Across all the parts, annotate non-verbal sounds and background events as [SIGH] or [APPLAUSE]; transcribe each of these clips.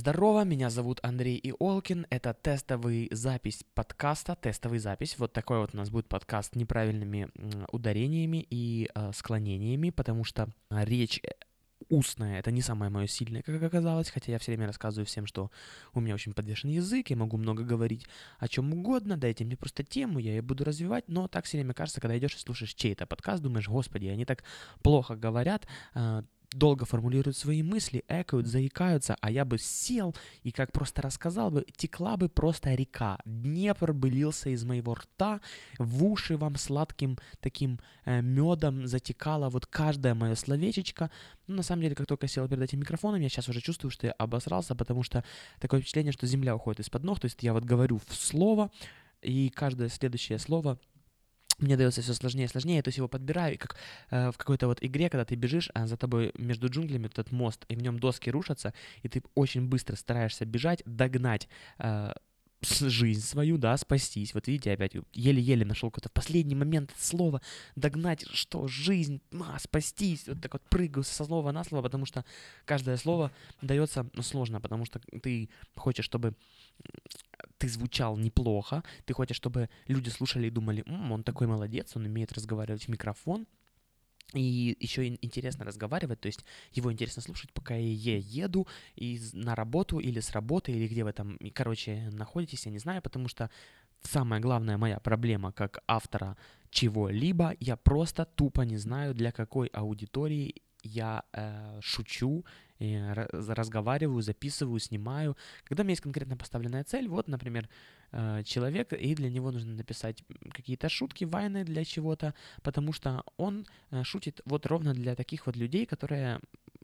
Здорово, меня зовут Андрей Иолкин. Это тестовый запись подкаста, тестовый запись. Вот такой вот у нас будет подкаст с неправильными ударениями и э, склонениями, потому что речь э, устная, это не самое мое сильное, как оказалось, хотя я все время рассказываю всем, что у меня очень подвешенный язык, я могу много говорить о чем угодно, дайте мне просто тему, я ее буду развивать, но так все время кажется, когда идешь и слушаешь чей-то подкаст, думаешь, господи, они так плохо говорят, э, долго формулируют свои мысли, экают, заикаются, а я бы сел и как просто рассказал бы, текла бы просто река. Днепр бы лился из моего рта, в уши вам сладким таким э, медом затекало вот каждое мое словечечко. Ну, на самом деле, как только сел перед этим микрофоном, я сейчас уже чувствую, что я обосрался, потому что такое впечатление, что земля уходит из-под ног, то есть я вот говорю в слово, и каждое следующее слово мне дается все сложнее и сложнее, то есть его подбираю, и как э, в какой-то вот игре, когда ты бежишь, а за тобой между джунглями этот мост, и в нем доски рушатся, и ты очень быстро стараешься бежать, догнать э, жизнь свою, да, спастись. Вот видите, опять еле-еле нашел какой-то в последний момент слово догнать, что жизнь, а, спастись. Вот так вот прыгаю со слова на слово, потому что каждое слово дается сложно, потому что ты хочешь, чтобы ты звучал неплохо, ты хочешь, чтобы люди слушали и думали, М, он такой молодец, он умеет разговаривать в микрофон, и еще интересно разговаривать, то есть его интересно слушать, пока я еду и на работу или с работы, или где вы там, короче, находитесь, я не знаю, потому что самая главная моя проблема как автора чего-либо, я просто тупо не знаю, для какой аудитории я э, шучу, э, разговариваю, записываю, снимаю. Когда у меня есть конкретно поставленная цель, вот, например, э, человек, и для него нужно написать какие-то шутки, вайны для чего-то, потому что он э, шутит вот ровно для таких вот людей, которые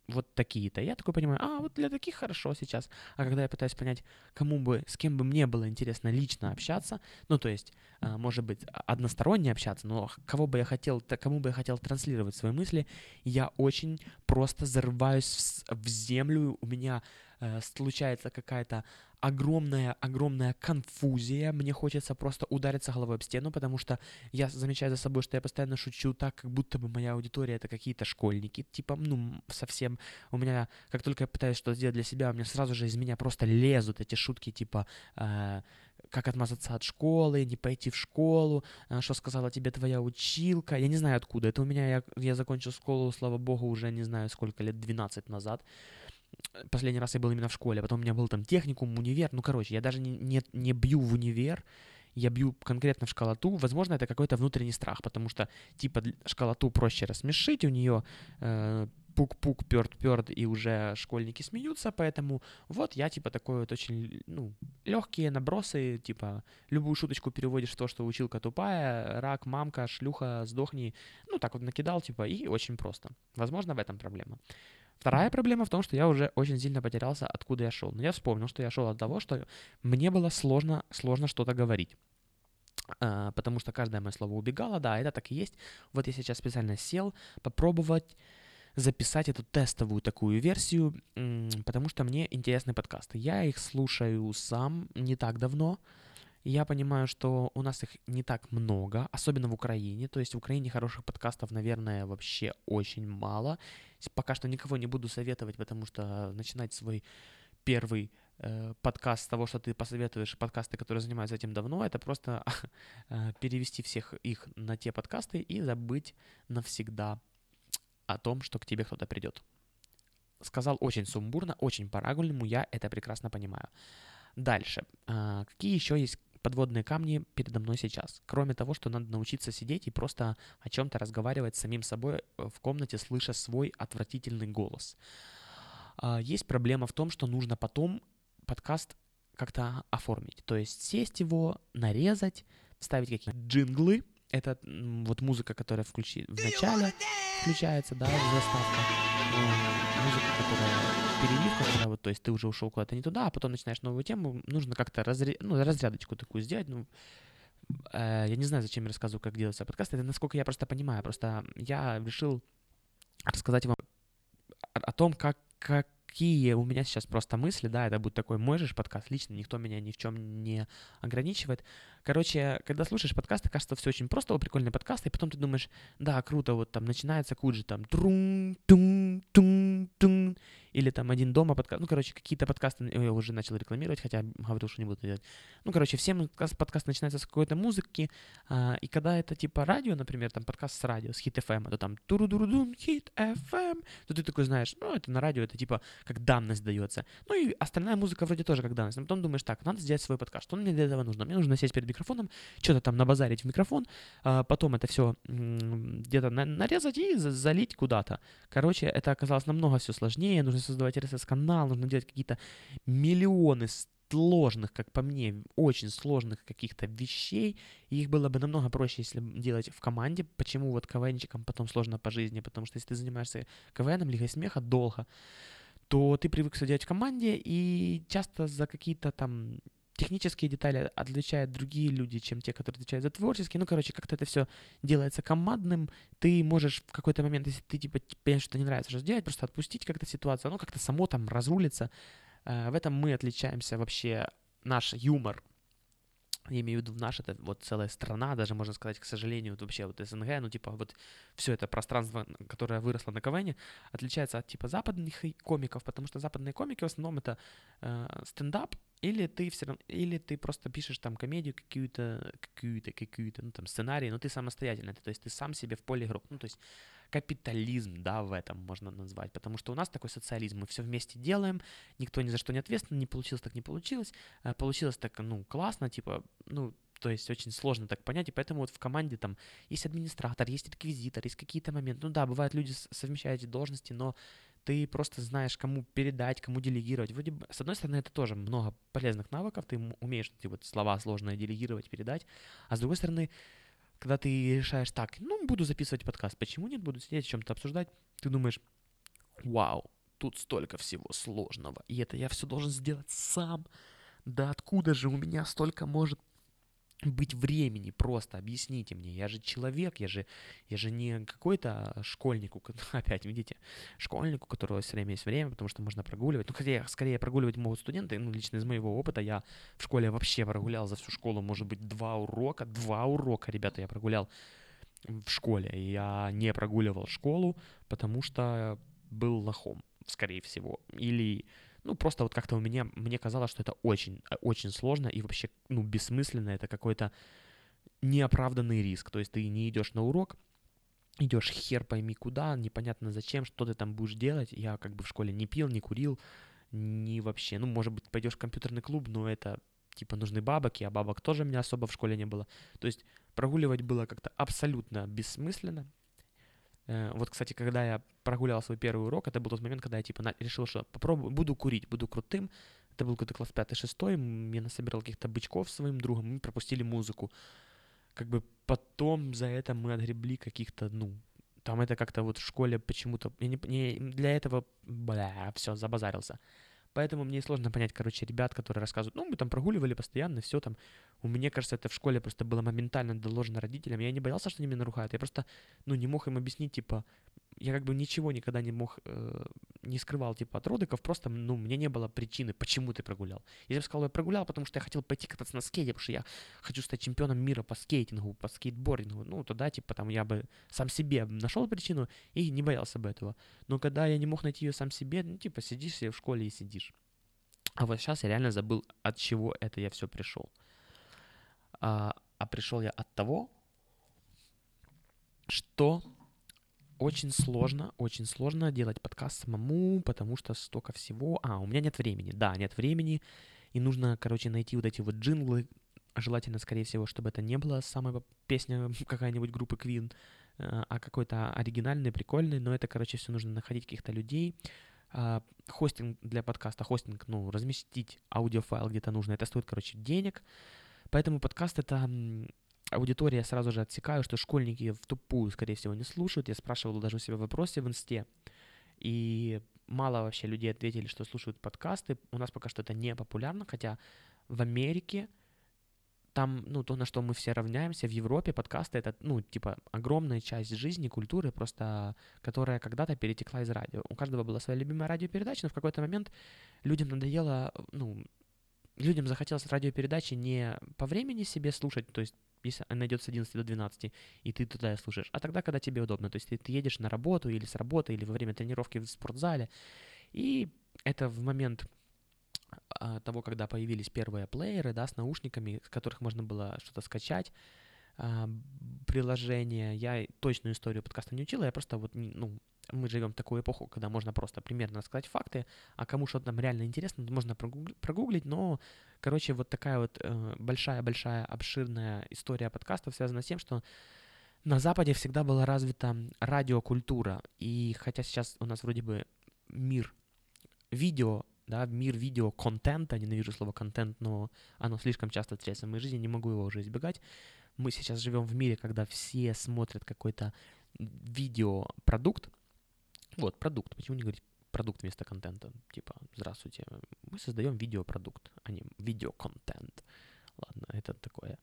вот такие-то. Я такой понимаю, а, вот для таких хорошо сейчас. А когда я пытаюсь понять, кому бы, с кем бы мне было интересно лично общаться, ну, то есть, а, может быть, односторонне общаться, но кого бы я хотел, кому бы я хотел транслировать свои мысли, я очень просто зарываюсь в, в землю, у меня э, случается какая-то огромная-огромная конфузия, мне хочется просто удариться головой об стену, потому что я замечаю за собой, что я постоянно шучу так, как будто бы моя аудитория это какие-то школьники, типа, ну, совсем, у меня, как только я пытаюсь что-то сделать для себя, у меня сразу же из меня просто лезут эти шутки, типа, э, как отмазаться от школы, не пойти в школу, э, что сказала тебе твоя училка, я не знаю откуда, это у меня, я, я закончил школу, слава богу, уже не знаю сколько лет, 12 назад, Последний раз я был именно в школе, а потом у меня был там техникум, универ. Ну, короче, я даже не, не, не бью в универ, я бью конкретно в школоту. Возможно, это какой-то внутренний страх, потому что, типа, школоту проще рассмешить, у нее э, пук-пук, перт-перт, и уже школьники смеются, поэтому вот я, типа, такой вот очень, ну, легкие набросы, типа, любую шуточку переводишь в то, что училка тупая, рак, мамка, шлюха, сдохни, ну, так вот накидал, типа, и очень просто. Возможно, в этом проблема. Вторая проблема в том, что я уже очень сильно потерялся, откуда я шел. Но я вспомнил, что я шел от того, что мне было сложно, сложно что-то говорить. А, потому что каждое мое слово убегало, да, это так и есть. Вот я сейчас специально сел попробовать записать эту тестовую такую версию, потому что мне интересны подкасты. Я их слушаю сам не так давно, я понимаю, что у нас их не так много, особенно в Украине. То есть в Украине хороших подкастов, наверное, вообще очень мало. Пока что никого не буду советовать, потому что начинать свой первый э, подкаст с того, что ты посоветуешь подкасты, которые занимаются этим давно, это просто [LAUGHS] э, перевести всех их на те подкасты и забыть навсегда о том, что к тебе кто-то придет. Сказал очень сумбурно, очень по-рагульному, я это прекрасно понимаю. Дальше. Э, какие еще есть подводные камни передо мной сейчас. Кроме того, что надо научиться сидеть и просто о чем-то разговаривать с самим собой э, в комнате, слыша свой отвратительный голос. А, есть проблема в том, что нужно потом подкаст как-то оформить. То есть сесть его, нарезать, вставить какие-то джинглы. Это вот музыка, которая включи... в начале включается, да, заставка. Музыка, которая переливка, когда вот, то есть ты уже ушел куда-то не туда, а потом начинаешь новую тему, нужно как-то разря... ну, разрядочку такую сделать, ну, э, я не знаю, зачем я рассказываю, как делается подкаст, это насколько я просто понимаю, просто я решил рассказать вам о том, как, как какие у меня сейчас просто мысли, да, это будет такой мой же подкаст, лично никто меня ни в чем не ограничивает. Короче, когда слушаешь подкасты, кажется, все очень просто, о, прикольный подкаст, и потом ты думаешь, да, круто, вот там начинается куджи, там трун, тун, тун, тун, или там «Один дома» подкаст, ну, короче, какие-то подкасты я уже начал рекламировать, хотя говорил, что не буду делать. Ну, короче, все подкасты начинаются с какой-то музыки, а, и когда это типа радио, например, там подкаст с радио, с Hit FM, то там туру-дуру-дун, Hit FM, то ты такой знаешь, ну, это на радио, это типа как данность дается. Ну, и остальная музыка вроде тоже как данность. Но потом думаешь, так, надо сделать свой подкаст, что мне для этого нужно? Мне нужно сесть перед микрофоном, что-то там набазарить в микрофон, а потом это все где-то нарезать и залить куда-то. Короче, это оказалось намного все сложнее, нужно создавать RSS-канал, нужно делать какие-то миллионы сложных, как по мне, очень сложных каких-то вещей, и их было бы намного проще, если делать в команде. Почему вот КВНчикам потом сложно по жизни? Потому что если ты занимаешься КВНом, Лигой Смеха долго, то ты привык все делать в команде, и часто за какие-то там технические детали отличают другие люди, чем те, которые отвечают за творческие. Ну, короче, как-то это все делается командным. Ты можешь в какой-то момент, если ты типа понимаешь, что не нравится, что сделать, просто отпустить как-то ситуацию, ну, как-то само там разрулится. Э, в этом мы отличаемся вообще. Наш юмор я имею в виду наш, это вот целая страна, даже можно сказать, к сожалению, вот вообще вот СНГ, ну типа вот все это пространство, которое выросло на КВН, отличается от типа западных комиков, потому что западные комики в основном это э, стендап, или ты все равно, или ты просто пишешь там комедию какую-то, какую-то, какую-то, ну там сценарий, но ты самостоятельно, то есть ты сам себе в поле игрок, ну то есть капитализм, да, в этом можно назвать, потому что у нас такой социализм, мы все вместе делаем, никто ни за что не ответственен, не получилось так не получилось, э, получилось так, ну, классно, типа, ну, то есть очень сложно так понять, и поэтому вот в команде там есть администратор, есть реквизитор, есть какие-то моменты. Ну да, бывают люди совмещают эти должности, но ты просто знаешь, кому передать, кому делегировать. Вроде бы, с одной стороны, это тоже много полезных навыков, ты умеешь эти вот слова сложные делегировать, передать, а с другой стороны, когда ты решаешь так, ну, буду записывать подкаст, почему нет, буду сидеть, о чем-то обсуждать, ты думаешь, вау, тут столько всего сложного, и это я все должен сделать сам. Да откуда же у меня столько может быть времени, просто объясните мне, я же человек, я же, я же не какой-то школьник, [LAUGHS] опять, видите, школьник, у которого все время есть время, потому что можно прогуливать, ну, хотя скорее прогуливать могут студенты, ну, лично из моего опыта, я в школе вообще прогулял за всю школу, может быть, два урока, два урока, ребята, я прогулял в школе, я не прогуливал школу, потому что был лохом, скорее всего, или ну, просто вот как-то у меня, мне казалось, что это очень, э, очень сложно и вообще, ну, бессмысленно, это какой-то неоправданный риск. То есть ты не идешь на урок, идешь хер пойми куда, непонятно зачем, что ты там будешь делать. Я как бы в школе не пил, не курил, не вообще. Ну, может быть, пойдешь в компьютерный клуб, но это типа нужны бабок, а бабок тоже у меня особо в школе не было. То есть прогуливать было как-то абсолютно бессмысленно. Э, вот, кстати, когда я прогулял свой первый урок, это был тот момент, когда я, типа, решил, что попробую, буду курить, буду крутым. Это был какой-то класс 5-6, я насобирал каких-то бычков своим другом, мы пропустили музыку. Как бы потом за это мы отгребли каких-то, ну, там это как-то вот в школе почему-то... Я не, не, для этого, бля, все, забазарился. Поэтому мне сложно понять, короче, ребят, которые рассказывают, ну, мы там прогуливали постоянно, все там. У меня, кажется, это в школе просто было моментально доложено родителям. Я не боялся, что они меня наругают. Я просто, ну, не мог им объяснить, типа, я как бы ничего никогда не мог, э, не скрывал, типа, от родиков, просто, ну, мне не было причины, почему ты прогулял. Я бы сказал, я прогулял, потому что я хотел пойти кататься на скейте, потому что я хочу стать чемпионом мира по скейтингу, по скейтбордингу, ну, тогда, типа, там, я бы сам себе нашел причину и не боялся бы этого. Но когда я не мог найти ее сам себе, ну, типа, сидишь себе в школе и сидишь. А вот сейчас я реально забыл, от чего это я все пришел. А, а пришел я от того, что очень сложно, очень сложно делать подкаст самому, потому что столько всего. А, у меня нет времени. Да, нет времени. И нужно, короче, найти вот эти вот джинглы. Желательно, скорее всего, чтобы это не была самая песня [LAUGHS] какая-нибудь группы Queen, э, а какой-то оригинальный, прикольный. Но это, короче, все нужно находить каких-то людей. А, хостинг для подкаста, хостинг, ну, разместить аудиофайл где-то нужно, это стоит, короче, денег. Поэтому подкаст это аудитория, я сразу же отсекаю, что школьники в тупую, скорее всего, не слушают. Я спрашивал даже у себя в вопросе в инсте, и мало вообще людей ответили, что слушают подкасты. У нас пока что это не популярно, хотя в Америке там, ну, то, на что мы все равняемся в Европе, подкасты — это, ну, типа, огромная часть жизни, культуры, просто, которая когда-то перетекла из радио. У каждого была своя любимая радиопередача, но в какой-то момент людям надоело, ну, людям захотелось радиопередачи не по времени себе слушать, то есть если она идет с 11 до 12, и ты туда слушаешь, а тогда, когда тебе удобно. То есть ты, ты едешь на работу или с работы, или во время тренировки в спортзале, И это в момент а, того, когда появились первые плееры, да, с наушниками, с которых можно было что-то скачать, а, приложение. Я точную историю подкаста не учила, я просто вот, ну, мы живем в такую эпоху, когда можно просто примерно рассказать факты, а кому что-то там реально интересно, можно прогуглить, но, короче, вот такая вот э, большая-большая обширная история подкастов связана с тем, что на Западе всегда была развита радиокультура, и хотя сейчас у нас вроде бы мир видео, да, мир видео-контента, ненавижу слово контент, но оно слишком часто встречается в моей жизни, не могу его уже избегать. Мы сейчас живем в мире, когда все смотрят какой-то видеопродукт, вот, продукт. Почему не говорить продукт вместо контента? Типа, здравствуйте, мы создаем видеопродукт, а не видеоконтент. Ладно, это такое.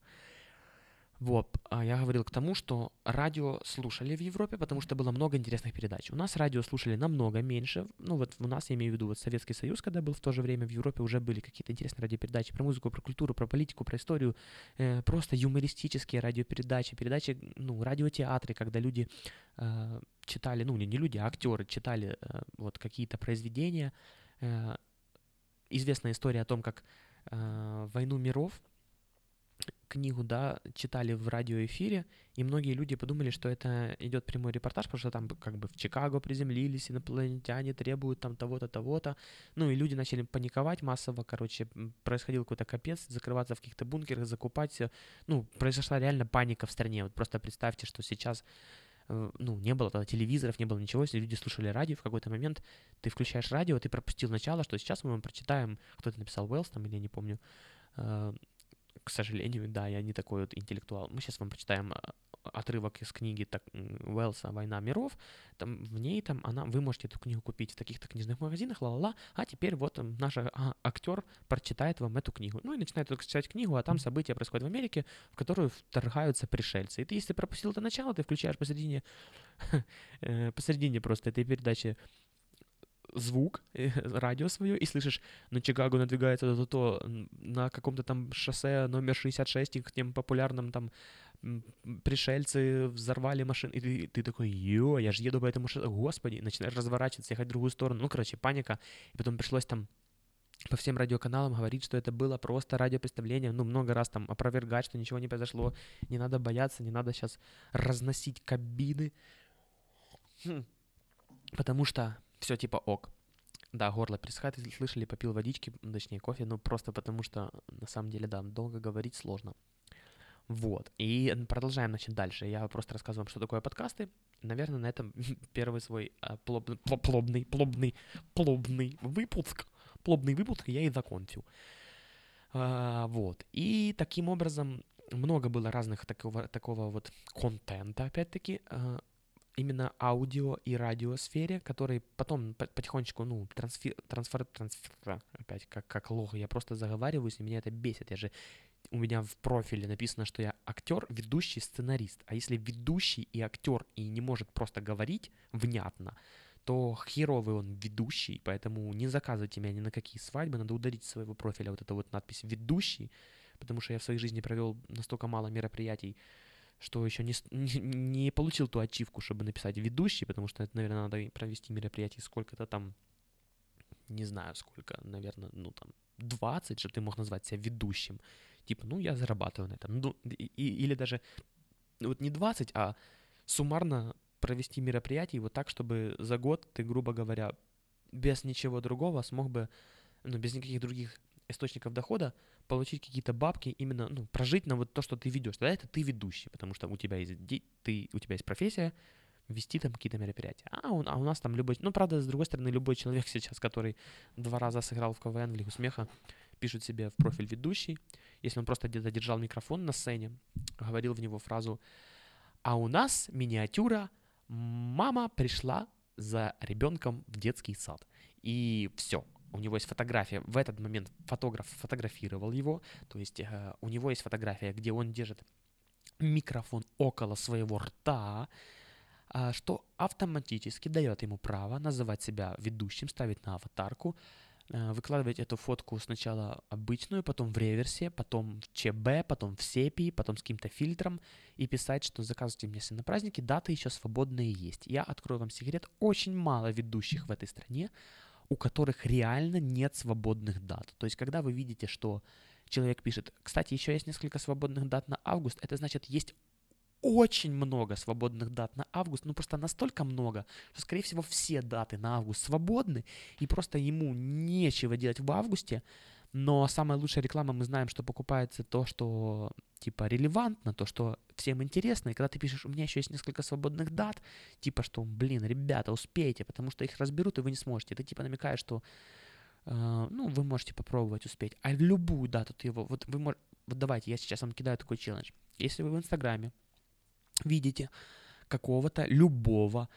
Вот, а я говорил к тому, что радио слушали в Европе, потому что было много интересных передач. У нас радио слушали намного меньше. Ну вот у нас, я имею в виду, вот Советский Союз, когда был в то же время в Европе, уже были какие-то интересные радиопередачи про музыку, про культуру, про политику, про историю, э, просто юмористические радиопередачи, передачи, ну, радиотеатры, когда люди э, читали, ну, не, не люди, а актеры читали э, вот какие-то произведения. Э, известная история о том, как э, «Войну миров» книгу, да, читали в радиоэфире, и многие люди подумали, что это идет прямой репортаж, потому что там как бы в Чикаго приземлились, инопланетяне требуют там того-то, того-то. Ну и люди начали паниковать массово, короче, происходил какой-то капец, закрываться в каких-то бункерах, закупать все. Ну, произошла реально паника в стране. Вот просто представьте, что сейчас э, ну, не было тогда телевизоров, не было ничего, если люди слушали радио, в какой-то момент ты включаешь радио, ты пропустил начало, что сейчас мы вам прочитаем, кто это написал, Уэллс там, или я не помню, э, к сожалению, да, я не такой вот интеллектуал. Мы сейчас вам прочитаем а, отрывок из книги так, Уэллса «Война миров». Там, в ней там она, вы можете эту книгу купить в таких-то книжных магазинах, ла-ла-ла, а теперь вот наш а, актер прочитает вам эту книгу. Ну и начинает читать книгу, а там события происходят в Америке, в которую вторгаются пришельцы. И ты, если пропустил это начало, ты включаешь посередине, [LAUGHS] э, посередине просто этой передачи звук, э, радио свое, и слышишь, на Чикаго надвигается то-то, на каком-то там шоссе номер 66, и к тем популярным там пришельцы взорвали машину, и ты, ты такой, ё, я же еду по этому шоссе, господи, начинаешь разворачиваться, ехать в другую сторону, ну, короче, паника, и потом пришлось там по всем радиоканалам говорить, что это было просто радиопредставление, ну, много раз там опровергать, что ничего не произошло, не надо бояться, не надо сейчас разносить кабины, хм. потому что все типа ок. Да, горло пересыхает, если слышали, попил водички, точнее кофе, ну просто потому что, на самом деле, да, долго говорить сложно. Вот, и продолжаем, значит, дальше. Я просто рассказываю вам, что такое подкасты. Наверное, на этом [LAUGHS] первый свой а, плобный, плобный, плобный, плобный выпуск, плобный выпуск я и закончил. А, вот, и таким образом много было разных такого, такого вот контента, опять-таки, а, именно аудио и радиосфере, который потом потихонечку, ну, трансфер, трансфер, трансфер, опять как, как лох, я просто заговариваюсь, и меня это бесит, я же, у меня в профиле написано, что я актер, ведущий, сценарист, а если ведущий и актер и не может просто говорить внятно, то херовый он ведущий, поэтому не заказывайте меня ни на какие свадьбы, надо удалить своего профиля вот эту вот надпись «ведущий», потому что я в своей жизни провел настолько мало мероприятий, что еще не, [LAUGHS] не, не получил ту ачивку, чтобы написать ведущий, потому что это, наверное, надо провести мероприятие сколько-то там, не знаю сколько, наверное, ну там 20, чтобы ты мог назвать себя ведущим. Типа, ну, я зарабатываю на этом. Ну, и, и, или даже, ну, вот не 20, а суммарно провести мероприятие вот так, чтобы за год ты, грубо говоря, без ничего другого смог бы, ну, без никаких других источников дохода, получить какие-то бабки, именно, ну, прожить на вот то, что ты ведешь. Тогда это ты ведущий, потому что у тебя есть, ты, у тебя есть профессия, вести там какие-то мероприятия. А, он, а у нас там любой... Ну, правда, с другой стороны, любой человек сейчас, который два раза сыграл в КВН в Лигу Смеха, пишет себе в профиль ведущий. Если он просто где-то держал микрофон на сцене, говорил в него фразу «А у нас миниатюра «Мама пришла за ребенком в детский сад». И все, у него есть фотография, в этот момент фотограф фотографировал его, то есть э, у него есть фотография, где он держит микрофон около своего рта, э, что автоматически дает ему право называть себя ведущим, ставить на аватарку, э, выкладывать эту фотку сначала обычную, потом в реверсе, потом в ЧБ, потом в сепии, потом с каким-то фильтром и писать, что заказывайте мне на праздники, даты еще свободные есть. Я открою вам секрет, очень мало ведущих в этой стране у которых реально нет свободных дат. То есть, когда вы видите, что человек пишет, кстати, еще есть несколько свободных дат на август, это значит, есть очень много свободных дат на август, ну просто настолько много, что, скорее всего, все даты на август свободны, и просто ему нечего делать в августе, но самая лучшая реклама, мы знаем, что покупается то, что типа релевантно, то, что всем интересно. И когда ты пишешь, у меня еще есть несколько свободных дат, типа, что, блин, ребята, успейте, потому что их разберут, и вы не сможете. Ты типа намекаешь, что э, ну, вы можете попробовать успеть. А любую дату ты его, вот вы можете, вот давайте, я сейчас вам кидаю такой челлендж. Если вы в Инстаграме видите какого-то любого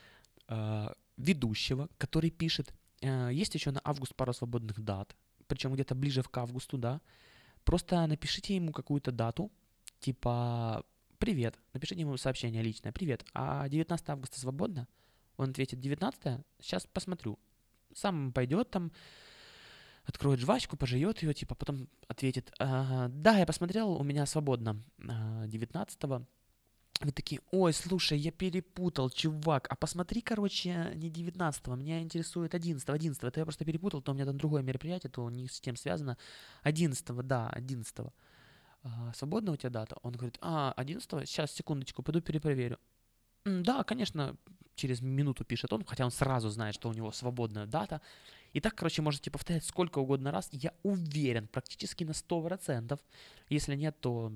э, ведущего, который пишет, э, есть еще на август пара свободных дат, причем где-то ближе к августу, да, просто напишите ему какую-то дату, типа «Привет», напишите ему сообщение личное «Привет, а 19 августа свободно?» Он ответит «19 Сейчас посмотрю». Сам пойдет там, откроет жвачку, пожует ее, типа, потом ответит «Да, я посмотрел, у меня свободно 19 вы такие, ой, слушай, я перепутал, чувак, а посмотри, короче, не 19 меня интересует 11 11 это я просто перепутал, то у меня там другое мероприятие, то не с тем связано. 11 да, 11 а, свободна у тебя дата? Он говорит, а, 11 сейчас, секундочку, пойду перепроверю. Да, конечно, через минуту пишет он, хотя он сразу знает, что у него свободная дата. И так, короче, можете повторять сколько угодно раз. Я уверен, практически на 100%. Если нет, то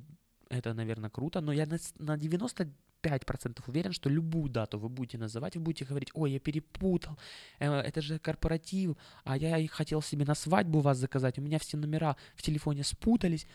это, наверное, круто, но я на, на 90 5% уверен, что любую дату вы будете называть, вы будете говорить, ой, я перепутал, э, это же корпоратив, а я хотел себе на свадьбу вас заказать, у меня все номера в телефоне спутались,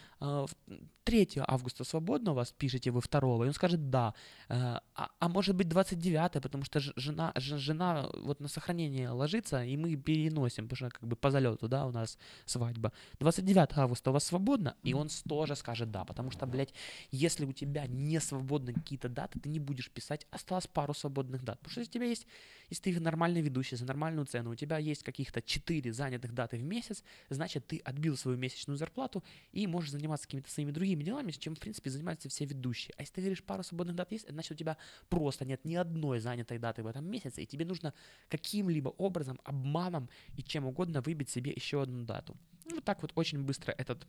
3 а, августа свободно у вас, пишете вы 2, и он скажет да, э, а, а может быть 29, потому что жена, жена вот на сохранение ложится, и мы переносим, потому что как бы по залету, да, у нас свадьба. 29 августа у вас свободно, и он тоже скажет да, потому что, блядь, если у тебя не свободны какие-то даты, ты не будешь писать, осталось пару свободных дат. Потому что если у тебя есть, если ты нормальный ведущий за нормальную цену, у тебя есть каких-то 4 занятых даты в месяц, значит, ты отбил свою месячную зарплату и можешь заниматься какими-то своими другими делами, чем, в принципе, занимаются все ведущие. А если ты говоришь, пару свободных дат есть, значит, у тебя просто нет ни одной занятой даты в этом месяце, и тебе нужно каким-либо образом, обманом и чем угодно выбить себе еще одну дату. Вот так вот очень быстро этот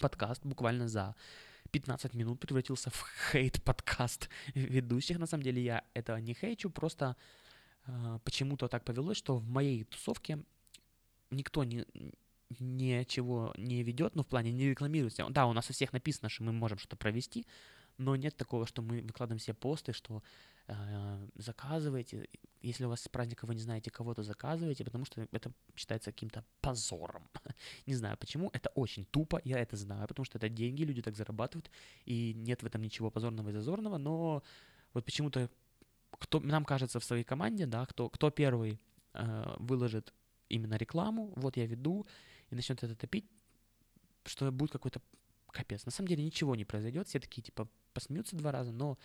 подкаст, буквально за 15 минут превратился в хейт-подкаст ведущих. На самом деле я этого не хейчу, просто э, почему-то так повелось, что в моей тусовке никто не, ничего не ведет, ну, в плане не рекламируется. Да, у нас у всех написано, что мы можем что-то провести, но нет такого, что мы выкладываем все посты, что заказывайте, если у вас с праздника вы не знаете кого-то, заказывайте, потому что это считается каким-то позором. [LAUGHS] не знаю почему, это очень тупо, я это знаю, потому что это деньги, люди так зарабатывают, и нет в этом ничего позорного и зазорного, но вот почему-то кто, нам кажется в своей команде, да, кто, кто первый э, выложит именно рекламу, вот я веду, и начнет это топить, что будет какой-то капец. На самом деле ничего не произойдет, все такие типа посмеются два раза, но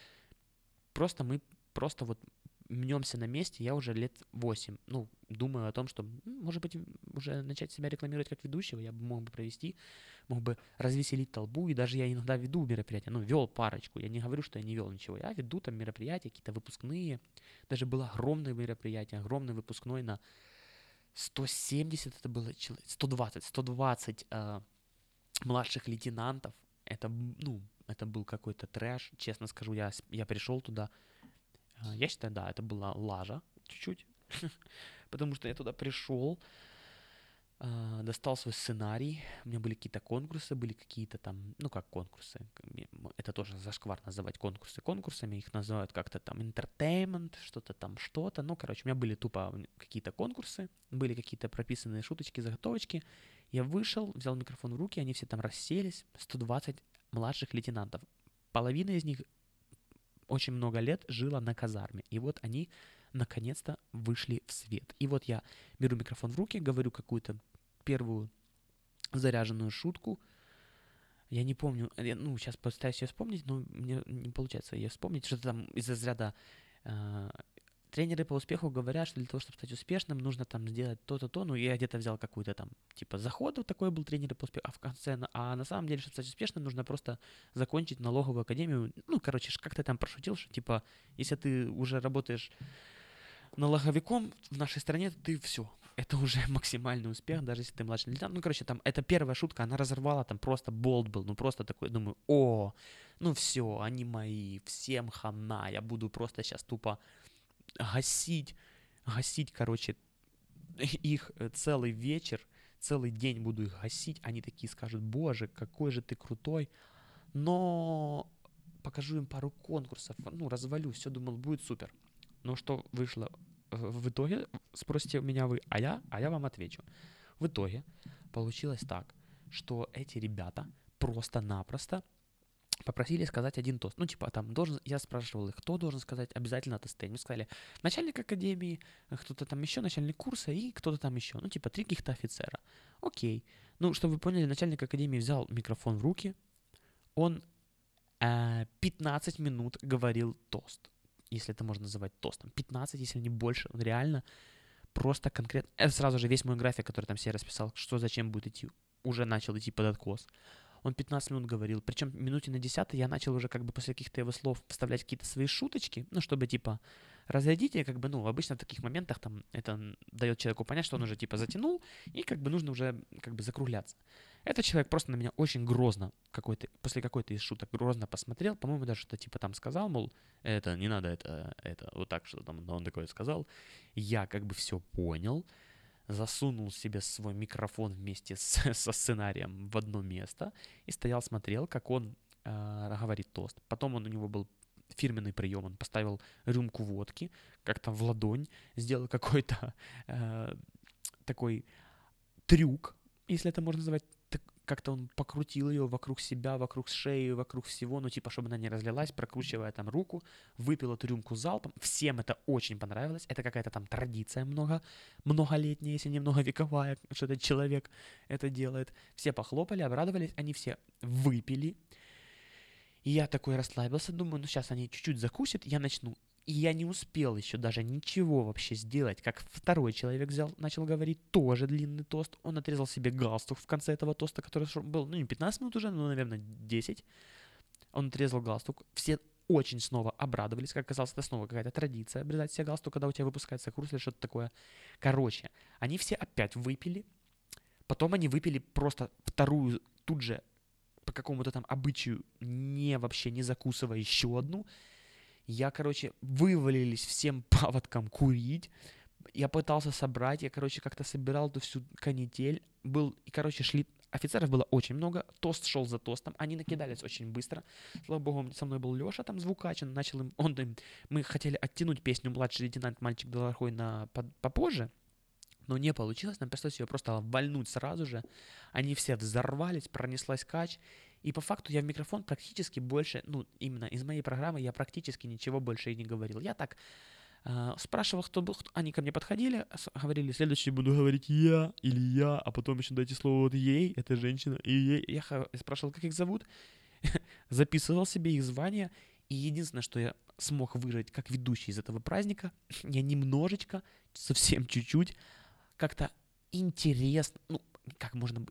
просто мы просто вот мнемся на месте, я уже лет 8, ну, думаю о том, что, может быть, уже начать себя рекламировать как ведущего, я бы мог бы провести, мог бы развеселить толпу, и даже я иногда веду мероприятия, ну, вел парочку, я не говорю, что я не вел ничего, я веду там мероприятия, какие-то выпускные, даже было огромное мероприятие, огромный выпускной на 170, это было, 120, 120 э, младших лейтенантов, это, ну, это был какой-то трэш, честно скажу, я, я пришел туда, а, я считаю, да, это была лажа чуть-чуть, [LAUGHS] потому что я туда пришел, а, достал свой сценарий, у меня были какие-то конкурсы, были какие-то там, ну как конкурсы, это тоже зашквар называть конкурсы конкурсами, их называют как-то там entertainment, что-то там, что-то, ну короче, у меня были тупо какие-то конкурсы, были какие-то прописанные шуточки, заготовочки, я вышел, взял микрофон в руки, они все там расселись, 120 младших лейтенантов, половина из них очень много лет жила на казарме. И вот они наконец-то вышли в свет. И вот я беру микрофон в руки, говорю какую-то первую заряженную шутку. Я не помню, я, ну, сейчас постараюсь ее вспомнить, но мне не получается ее вспомнить. Что-то там из разряда э, тренеры по успеху говорят, что для того, чтобы стать успешным, нужно там сделать то-то, то. Ну, я где-то взял какую-то там, типа, заход, вот такой был тренер по успеху, а в конце, а на самом деле, чтобы стать успешным, нужно просто закончить налоговую академию. Ну, короче, как ты там прошутил, что, типа, если ты уже работаешь налоговиком в нашей стране, то ты все. это уже [LAUGHS] максимальный успех, даже если ты младший лейтенант. Ну, короче, там, это первая шутка, она разорвала, там просто болт был, ну, просто такой, думаю, о, ну все, они мои, всем хана, я буду просто сейчас тупо гасить, гасить, короче, их э, целый вечер, целый день буду их гасить, они такие скажут, боже, какой же ты крутой, но покажу им пару конкурсов, ну, развалю, все, думал, будет супер. Но что вышло в итоге, спросите у меня вы, а я, а я вам отвечу. В итоге получилось так, что эти ребята просто-напросто попросили сказать один тост. Ну, типа, там, должен, я спрашивал их, кто должен сказать обязательно тосты. Они сказали, начальник академии, кто-то там еще, начальник курса и кто-то там еще. Ну, типа, три каких-то офицера. Окей. Ну, чтобы вы поняли, начальник академии взял микрофон в руки, он э, 15 минут говорил тост если это можно называть тостом. 15, если не больше. Он реально просто конкретно... Это сразу же весь мой график, который там себе расписал, что зачем будет идти, уже начал идти под откос. Он 15 минут говорил, причем минуте на 10 я начал уже как бы после каких-то его слов вставлять какие-то свои шуточки, ну, чтобы типа разрядить, и как бы, ну, обычно в таких моментах там это дает человеку понять, что он уже типа затянул, и как бы нужно уже как бы закругляться. Этот человек просто на меня очень грозно какой-то, после какой-то из шуток грозно посмотрел, по-моему, даже что типа там сказал, мол, это не надо, это, это, вот так что там, но он такое сказал. Я как бы все понял, засунул себе свой микрофон вместе с, [LAUGHS] со сценарием в одно место и стоял, смотрел, как он э, говорит тост. Потом он у него был фирменный прием, он поставил рюмку водки, как-то в ладонь, сделал какой-то э, такой трюк, если это можно назвать как-то он покрутил ее вокруг себя, вокруг шеи, вокруг всего, ну, типа, чтобы она не разлилась, прокручивая там руку, выпил эту рюмку залпом. Всем это очень понравилось. Это какая-то там традиция много, многолетняя, если не многовековая, что этот человек это делает. Все похлопали, обрадовались, они все выпили. И я такой расслабился, думаю, ну, сейчас они чуть-чуть закусят, я начну и я не успел еще даже ничего вообще сделать, как второй человек взял, начал говорить, тоже длинный тост. Он отрезал себе галстук в конце этого тоста, который был, ну, не 15 минут уже, но, наверное, 10. Он отрезал галстук. Все очень снова обрадовались, как оказалось, это снова какая-то традиция обрезать себе галстук, когда у тебя выпускается курс или что-то такое. Короче, они все опять выпили, потом они выпили просто вторую тут же по какому-то там обычаю, не вообще не закусывая еще одну, я, короче, вывалились всем [LAUGHS] паводком курить. Я пытался собрать, я, короче, как-то собирал эту всю канитель. Был, и, короче, шли... Офицеров было очень много, тост шел за тостом, они накидались очень быстро. Слава богу, со мной был Леша, там звукач, он начал им, он им, мы хотели оттянуть песню «Младший лейтенант мальчик Долорхой» на попозже, но не получилось, нам пришлось ее просто вальнуть сразу же. Они все взорвались, пронеслась кач, и по факту я в микрофон практически больше, ну, именно из моей программы я практически ничего больше и не говорил. Я так э, спрашивал, кто был, кто... они ко мне подходили, говорили, следующий буду говорить я или я, а потом еще дайте слово вот ей, это женщина, и ей. Я спрашивал, как их зовут, [LAUGHS] записывал себе их звания, и единственное, что я смог выжить как ведущий из этого праздника, [LAUGHS] я немножечко, совсем чуть-чуть, как-то интересно, ну, как можно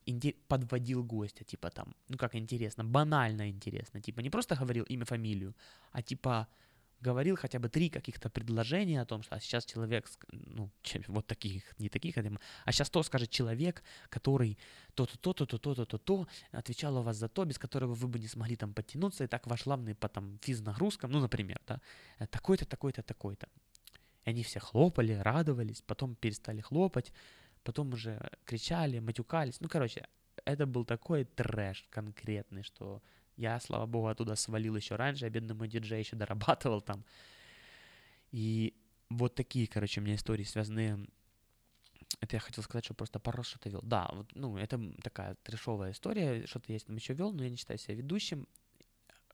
подводил гостя, типа там, ну как интересно, банально интересно, типа не просто говорил имя, фамилию, а типа говорил хотя бы три каких-то предложения о том, что а сейчас человек, ну, вот таких, не таких, а сейчас то скажет человек, который то-то, то-то, то-то, то-то, то, отвечал у вас за то, без которого вы бы не смогли там подтянуться, и так ваш главный по там физнагрузкам, ну, например, да, такой-то, такой-то, такой-то. И они все хлопали, радовались, потом перестали хлопать, потом уже кричали, матюкались. Ну, короче, это был такой трэш конкретный, что я, слава богу, оттуда свалил еще раньше, а бедный мой диджей еще дорабатывал там. И вот такие, короче, у меня истории связанные это я хотел сказать, что просто пару раз что-то вел. Да, вот, ну, это такая трешовая история, что-то я там еще вел, но я не считаю себя ведущим.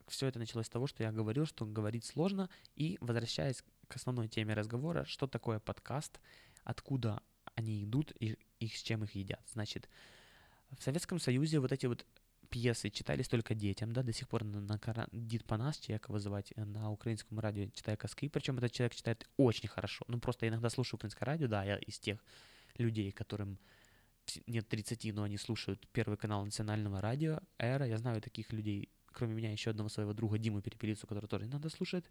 Все это началось с того, что я говорил, что говорить сложно, и возвращаясь к основной теме разговора, что такое подкаст, откуда они идут и, и с чем их едят. Значит, в Советском Союзе вот эти вот пьесы читались только детям, да, до сих пор на, на Дід Панас, чи як вызывать, э, на украинском радио читаю казки, причем этот человек читает очень хорошо. Ну, просто я иногда слушаю украинское радио, да, я из тех людей, которым нет 30, но они слушают первый канал национального радио, Эра, я знаю таких людей, кроме меня, еще одного своего друга Диму Перепелицу, который тоже иногда слушает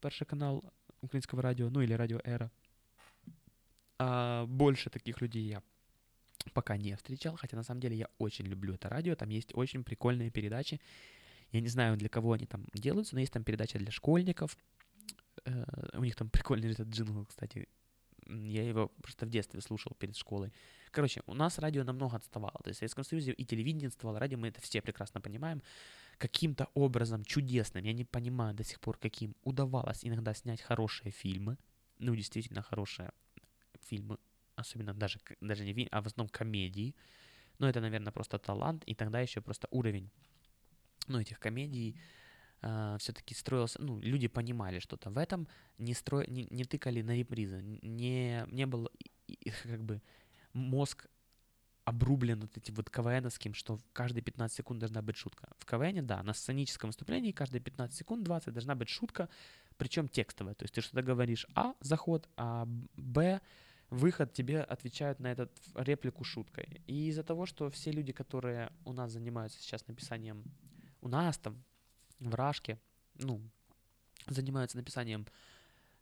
первый канал украинского радио, ну или радио Эра. А, больше таких людей я пока не встречал, хотя на самом деле я очень люблю это радио, там есть очень прикольные передачи. Я не знаю, для кого они там делаются, но есть там передача для школьников. Э, у них там [LAUGHS] прикольный этот джингл, кстати. Я его просто в детстве слушал перед школой. Короче, у нас радио намного отставало. То есть в Советском Союзе и телевидение отставало, радио мы это все прекрасно понимаем. Каким-то образом чудесным, я не понимаю до сих пор, каким, удавалось иногда снять хорошие фильмы. Ну, действительно хорошие фильмы особенно даже, даже не фильм, а в основном комедии. Но это, наверное, просто талант, и тогда еще просто уровень, ну, этих комедий э, а, все-таки строился, ну, люди понимали что-то в этом, не, стро... не, не тыкали на репризы, не, не был как бы мозг обрублен вот этим вот КВНовским, что каждые 15 секунд должна быть шутка. В КВНе, да, на сценическом выступлении каждые 15 секунд, 20 должна быть шутка, причем текстовая. То есть ты что-то говоришь А, заход, а Б, выход тебе отвечают на этот реплику шуткой. И из-за того, что все люди, которые у нас занимаются сейчас написанием, у нас там, в Рашке, ну, занимаются написанием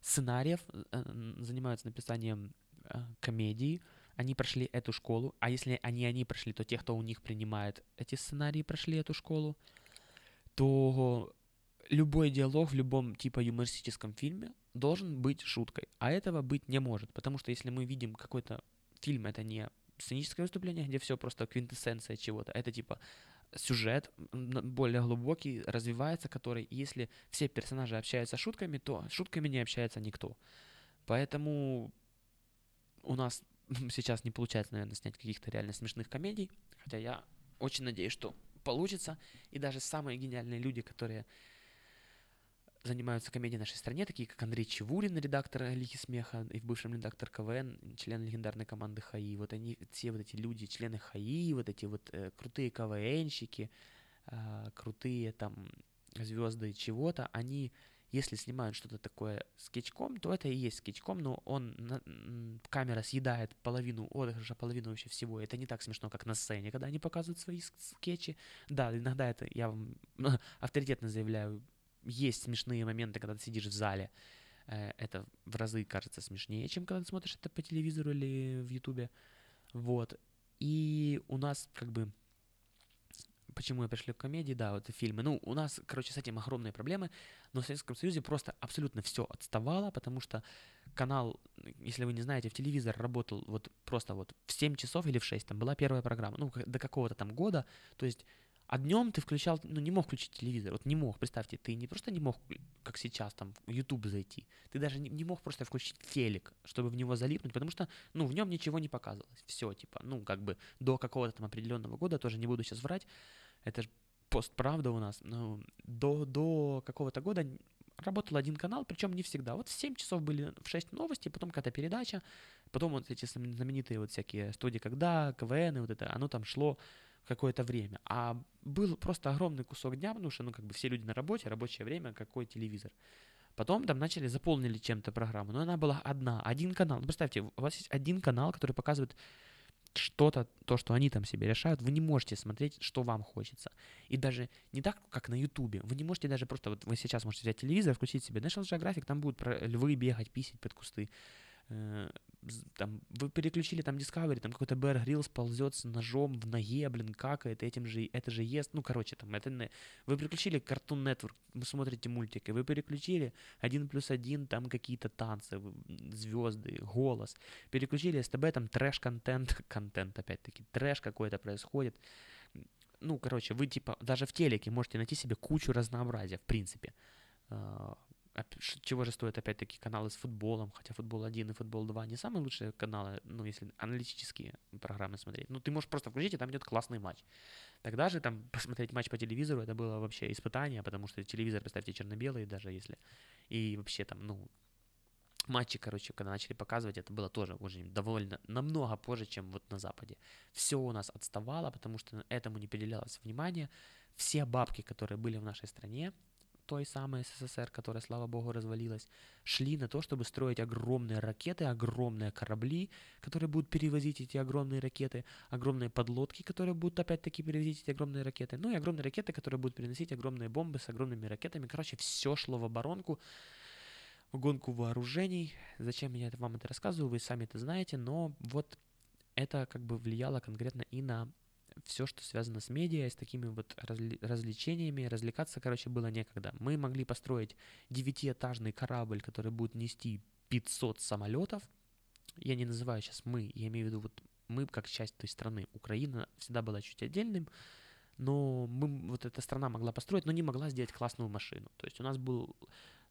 сценариев, э, занимаются написанием э, комедий, они прошли эту школу, а если они они прошли, то те, кто у них принимает эти сценарии, прошли эту школу, то любой диалог в любом типа юмористическом фильме должен быть шуткой, а этого быть не может, потому что если мы видим какой-то фильм, это не сценическое выступление, где все просто квинтэссенция чего-то, это типа сюжет более глубокий, развивается, который, если все персонажи общаются шутками, то шутками не общается никто. Поэтому у нас [LAUGHS] сейчас не получается, наверное, снять каких-то реально смешных комедий, хотя я очень надеюсь, что получится, и даже самые гениальные люди, которые занимаются комедией нашей стране, такие как Андрей Чевурин, редактор «Лихи смеха» и в бывшем редактор КВН, член легендарной команды ХАИ. Вот они, все вот эти люди, члены ХАИ, вот эти вот э, крутые КВНщики, э, крутые там звезды чего-то, они, если снимают что-то такое скетчком, то это и есть скетчком, но он, камера съедает половину отыгрыша, половину вообще всего. Это не так смешно, как на сцене, когда они показывают свои скетчи. Да, иногда это, я вам [LAUGHS] авторитетно заявляю, есть смешные моменты, когда ты сидишь в зале. Э, это в разы кажется смешнее, чем когда ты смотришь это по телевизору или в Ютубе. Вот. И у нас как бы почему я пришли к комедии, да, вот фильмы. Ну, у нас, короче, с этим огромные проблемы, но в Советском Союзе просто абсолютно все отставало, потому что канал, если вы не знаете, в телевизор работал вот просто вот в 7 часов или в 6, там была первая программа, ну, до какого-то там года, то есть а днем ты включал, ну, не мог включить телевизор, вот не мог, представьте, ты не просто не мог, как сейчас, там, в YouTube зайти, ты даже не, не мог просто включить телек, чтобы в него залипнуть, потому что, ну, в нем ничего не показывалось, все, типа, ну, как бы до какого-то там определенного года, тоже не буду сейчас врать, это же постправда у нас, ну, до, до какого-то года работал один канал, причем не всегда. Вот в 7 часов были в 6 новости, потом какая-то передача, потом вот эти знаменитые вот всякие студии «Когда», КВН, и вот это, оно там шло какое-то время. А был просто огромный кусок дня, потому что, ну, как бы все люди на работе, рабочее время, какой телевизор. Потом там начали, заполнили чем-то программу, но она была одна, один канал. Ну, представьте, у вас есть один канал, который показывает что-то, то, что они там себе решают, вы не можете смотреть, что вам хочется. И даже не так, как на Ютубе. Вы не можете даже просто, вот вы сейчас можете взять телевизор, включить себе National Geographic, там будут львы бегать, писать под кусты. Э, там, вы переключили там Discovery, там какой-то Bear Grylls ползет с ножом в ноге, блин, какает, этим же, это же ест, ну, короче, там, это, вы переключили Cartoon Network, вы смотрите мультики, вы переключили один плюс один, там какие-то танцы, звезды, голос, переключили СТБ, там трэш-контент, [LAUGHS] контент, опять-таки, трэш какой-то происходит, ну, короче, вы, типа, даже в телеке можете найти себе кучу разнообразия, в принципе, а, чего же стоят опять-таки каналы с футболом, хотя футбол 1 и футбол 2 не самые лучшие каналы, ну, если аналитические программы смотреть. Ну, ты можешь просто включить, и там идет классный матч. Тогда же там [LAUGHS] посмотреть матч по телевизору, это было вообще испытание, потому что телевизор, представьте, черно-белый, даже если, и вообще там, ну, матчи, короче, когда начали показывать, это было тоже уже довольно намного позже, чем вот на Западе. Все у нас отставало, потому что этому не переделялось внимание. Все бабки, которые были в нашей стране, той самой СССР, которая, слава богу, развалилась, шли на то, чтобы строить огромные ракеты, огромные корабли, которые будут перевозить эти огромные ракеты, огромные подлодки, которые будут опять-таки перевозить эти огромные ракеты, ну и огромные ракеты, которые будут переносить огромные бомбы с огромными ракетами. Короче, все шло в оборонку. гонку вооружений. Зачем я вам это рассказываю, вы сами это знаете, но вот это как бы влияло конкретно и на все, что связано с медиа, с такими вот разли- развлечениями, развлекаться, короче, было некогда. Мы могли построить девятиэтажный корабль, который будет нести 500 самолетов. Я не называю сейчас мы, я имею в виду вот мы как часть той страны. Украина всегда была чуть отдельным, но мы, вот эта страна могла построить, но не могла сделать классную машину. То есть у нас был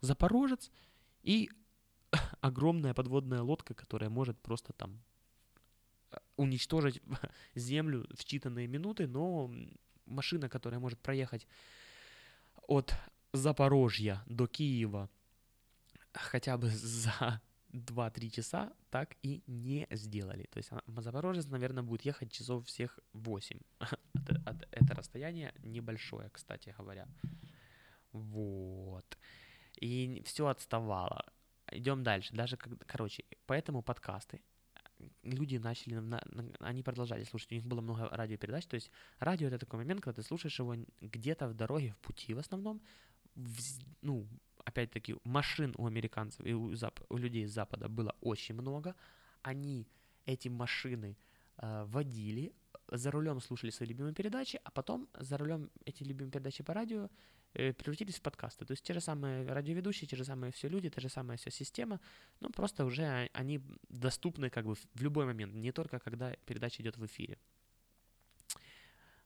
Запорожец и [LAUGHS] огромная подводная лодка, которая может просто там уничтожить [LAUGHS] землю в считанные минуты, но машина, которая может проехать от Запорожья до Киева хотя бы за 2-3 часа так и не сделали. То есть Запорожец, наверное, будет ехать часов всех 8. это, расстояние небольшое, кстати говоря. Вот. И все отставало. Идем дальше. Даже, короче, поэтому подкасты люди начали, они продолжали слушать, у них было много радиопередач, то есть радио это такой момент, когда ты слушаешь его где-то в дороге, в пути в основном, в, ну, опять-таки, машин у американцев и у, зап- у людей с Запада было очень много. Они эти машины э, водили, за рулем слушали свои любимые передачи, а потом за рулем эти любимые передачи по радио превратились в подкасты. То есть те же самые радиоведущие, те же самые все люди, та же самая вся система, ну просто уже они доступны как бы в любой момент, не только когда передача идет в эфире.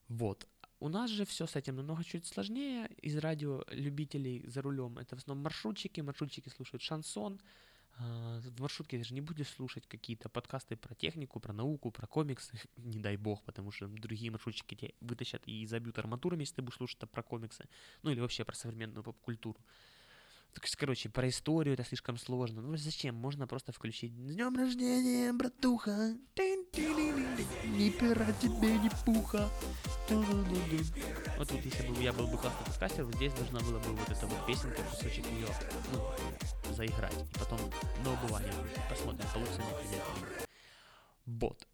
Вот. У нас же все с этим намного чуть сложнее. Из радиолюбителей за рулем это в основном маршрутчики. Маршрутчики слушают шансон. А, в маршрутке ты же не будешь слушать какие-то подкасты про технику, про науку, про комиксы, [LAUGHS] не дай бог, потому что другие маршрутчики тебя вытащат и забьют арматурами, если ты будешь слушать про комиксы, ну или вообще про современную поп-культуру. Короче, про историю это слишком сложно. Ну зачем? Можно просто включить «С днем рождения, братуха!» Ни пера тебе, ни пуха. Вот тут, если бы я был бы классный подкастер, вот здесь должна была бы вот эта вот песенка, кусочек ее, ну, заиграть. И потом на убывание посмотрим, получится ли это. Вот.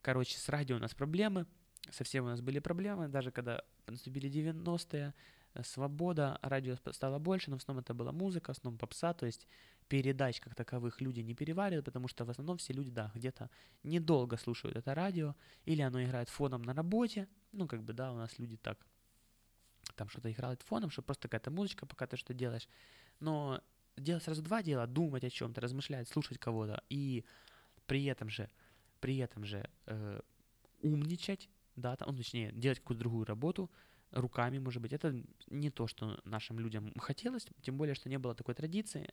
Короче, с радио у нас проблемы, совсем у нас были проблемы, даже когда наступили 90-е, свобода, радио стало больше, но в основном это была музыка, в основном попса, то есть передач как таковых люди не переваривают, потому что в основном все люди, да, где-то недолго слушают это радио, или оно играет фоном на работе, ну, как бы, да, у нас люди так, там что-то играют фоном, что просто какая-то музычка, пока ты что делаешь, но делать сразу два дела, думать о чем-то, размышлять, слушать кого-то, и при этом же, при этом же э, умничать, да, там, ну, точнее, делать какую-то другую работу, руками, может быть. Это не то, что нашим людям хотелось, тем более, что не было такой традиции.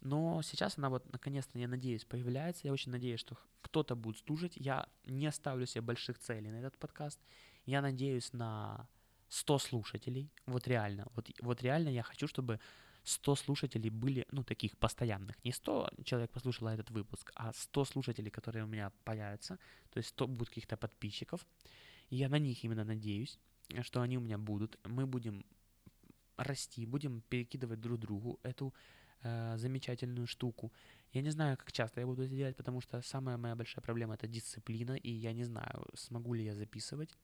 Но сейчас она вот наконец-то, я надеюсь, появляется. Я очень надеюсь, что кто-то будет слушать. Я не оставлю себе больших целей на этот подкаст. Я надеюсь на 100 слушателей. Вот реально. Вот, вот реально я хочу, чтобы 100 слушателей были, ну, таких постоянных. Не 100 человек послушало этот выпуск, а 100 слушателей, которые у меня появятся. То есть 100 будет каких-то подписчиков. Я на них именно надеюсь что они у меня будут. Мы будем расти, будем перекидывать друг другу эту э, замечательную штуку. Я не знаю, как часто я буду это делать, потому что самая моя большая проблема это дисциплина, и я не знаю, смогу ли я записывать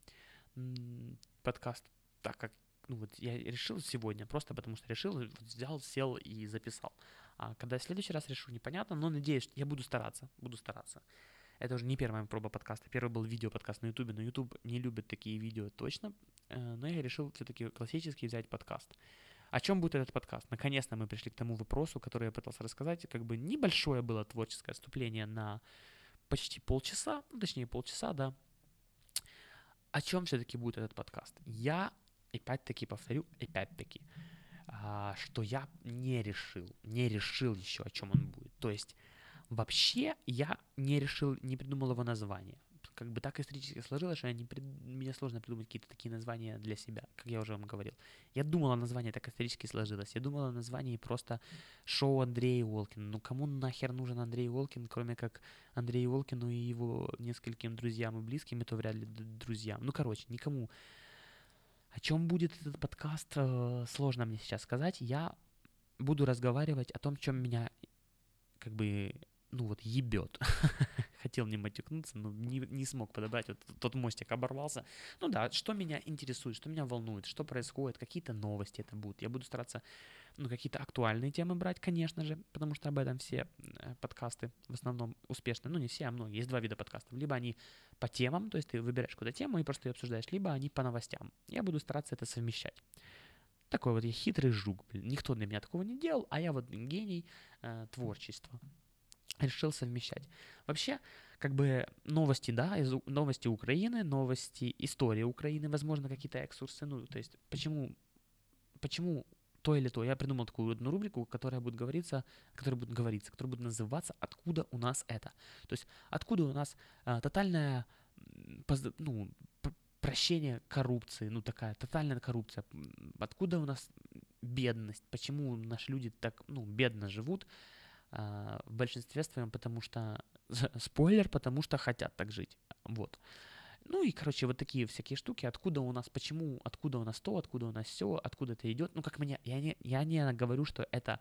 подкаст так, как ну вот я решил сегодня, просто потому что решил, вот взял, сел и записал. А когда в следующий раз решу, непонятно, но надеюсь, я буду стараться, буду стараться. Это уже не первая проба подкаста. Первый был видео-подкаст на Ютубе, но Ютуб не любит такие видео точно. Э, но я решил все-таки классический взять подкаст. О чем будет этот подкаст? Наконец-то мы пришли к тому вопросу, который я пытался рассказать. Как бы небольшое было творческое вступление на почти полчаса, ну, точнее полчаса, да. О чем все-таки будет этот подкаст? Я, опять-таки повторю, опять-таки, а, что я не решил, не решил еще, о чем он будет. То есть Вообще я не решил, не придумал его название. Как бы так исторически сложилось, что не прид... мне сложно придумать какие-то такие названия для себя, как я уже вам говорил. Я думал о названии, так исторически сложилось. Я думал о названии просто шоу Андрея Волкина. Ну кому нахер нужен Андрей Волкин, кроме как Андрею Волкину и его нескольким друзьям и близким, и то вряд ли друзьям. Ну короче, никому. О чем будет этот подкаст, э, сложно мне сейчас сказать. Я буду разговаривать о том, чем меня как бы ну вот ебет. [LAUGHS] хотел не матюкнуться, но не, не смог подобрать, вот тот мостик оборвался. Ну да, что меня интересует, что меня волнует, что происходит, какие-то новости это будут. Я буду стараться, ну, какие-то актуальные темы брать, конечно же, потому что об этом все э, подкасты в основном успешны. Ну, не все, а многие. Есть два вида подкастов. Либо они по темам, то есть ты выбираешь куда тему и просто ее обсуждаешь, либо они по новостям. Я буду стараться это совмещать. Такой вот я хитрый жук, блин. Никто для меня такого не делал, а я вот гений э, творчества. Решил совмещать. Вообще, как бы новости, да, из, новости Украины, новости истории Украины, возможно, какие-то экскурсы, ну, то есть почему, почему то или то. Я придумал такую одну рубрику, которая будет говориться, которая будет говориться, которая будет называться «Откуда у нас это?». То есть откуда у нас э, тотальная, ну, прощение коррупции, ну такая тотальная коррупция. Откуда у нас бедность? Почему наши люди так, ну, бедно живут? А, в большинстве своем, потому что, [LAUGHS] спойлер, потому что хотят так жить. Вот. Ну и, короче, вот такие всякие штуки, откуда у нас, почему, откуда у нас то, откуда у нас все, откуда это идет. Ну, как мне, я не, я не говорю, что это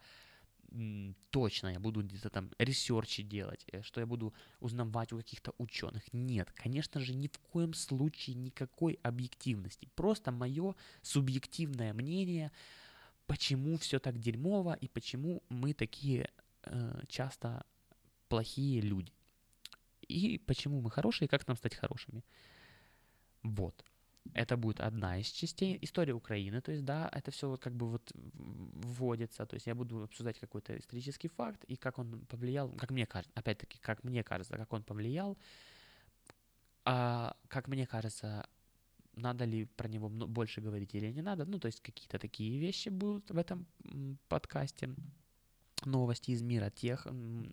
точно я буду где-то там ресерчи делать, э, что я буду узнавать у каких-то ученых. Нет, конечно же, ни в коем случае никакой объективности. Просто мое субъективное мнение, почему все так дерьмово и почему мы такие э, часто плохие люди. И почему мы хорошие, и как нам стать хорошими. Вот это будет одна из частей. История Украины, то есть, да, это все вот как бы вот вводится, то есть я буду обсуждать какой-то исторический факт и как он повлиял, как мне кажется, опять-таки, как мне кажется, как он повлиял, а как мне кажется, надо ли про него больше говорить или не надо, ну, то есть какие-то такие вещи будут в этом подкасте, новости из мира тех,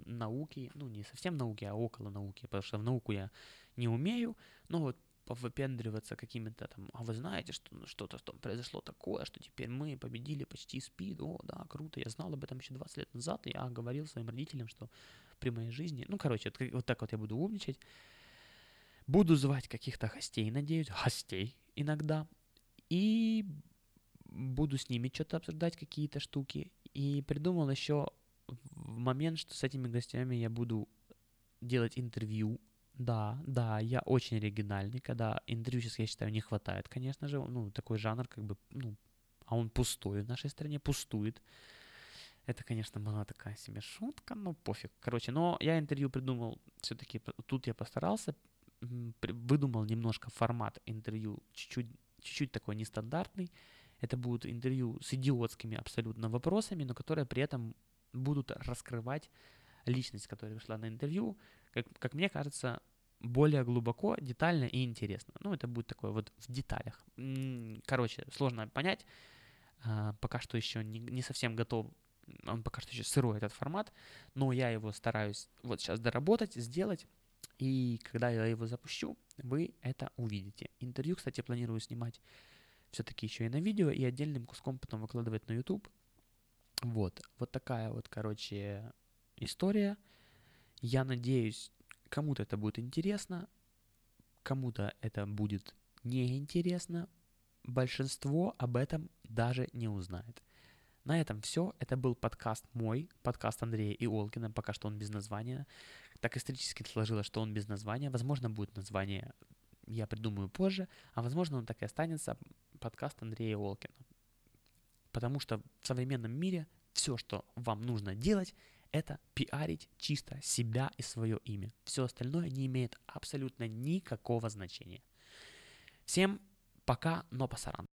науки, ну, не совсем науки, а около науки, потому что в науку я не умею, но вот выпендриваться какими-то там, а вы знаете, что ну, что-то там произошло такое, что теперь мы победили почти СПИД, о, да, круто, я знал об этом еще 20 лет назад, я говорил своим родителям, что при моей жизни, ну, короче, вот, вот так вот я буду умничать, буду звать каких-то гостей, надеюсь, гостей иногда, и буду с ними что-то обсуждать, какие-то штуки, и придумал еще в момент, что с этими гостями я буду делать интервью да, да, я очень оригинальный, когда интервью сейчас, я считаю, не хватает, конечно же, ну, такой жанр, как бы, ну, а он пустой в нашей стране, пустует. Это, конечно, была такая себе шутка, но пофиг. Короче, но я интервью придумал, все-таки тут я постарался, выдумал немножко формат интервью, чуть-чуть, чуть-чуть такой нестандартный. Это будут интервью с идиотскими абсолютно вопросами, но которые при этом будут раскрывать личность, которая вышла на интервью, как, как мне кажется, более глубоко, детально и интересно. Ну, это будет такое вот в деталях. Короче, сложно понять. А, пока что еще не, не совсем готов. Он пока что еще сырой этот формат, но я его стараюсь вот сейчас доработать, сделать. И когда я его запущу, вы это увидите. Интервью, кстати, планирую снимать все-таки еще и на видео, и отдельным куском потом выкладывать на YouTube. Вот, вот такая вот, короче, история. Я надеюсь, Кому-то это будет интересно, кому-то это будет неинтересно. Большинство об этом даже не узнает. На этом все. Это был подкаст мой, подкаст Андрея и Олкина. Пока что он без названия. Так исторически сложилось, что он без названия. Возможно, будет название, я придумаю позже. А возможно, он так и останется подкаст Андрея Олкина. Потому что в современном мире все, что вам нужно делать, это пиарить чисто себя и свое имя. Все остальное не имеет абсолютно никакого значения. Всем пока, но пасаран.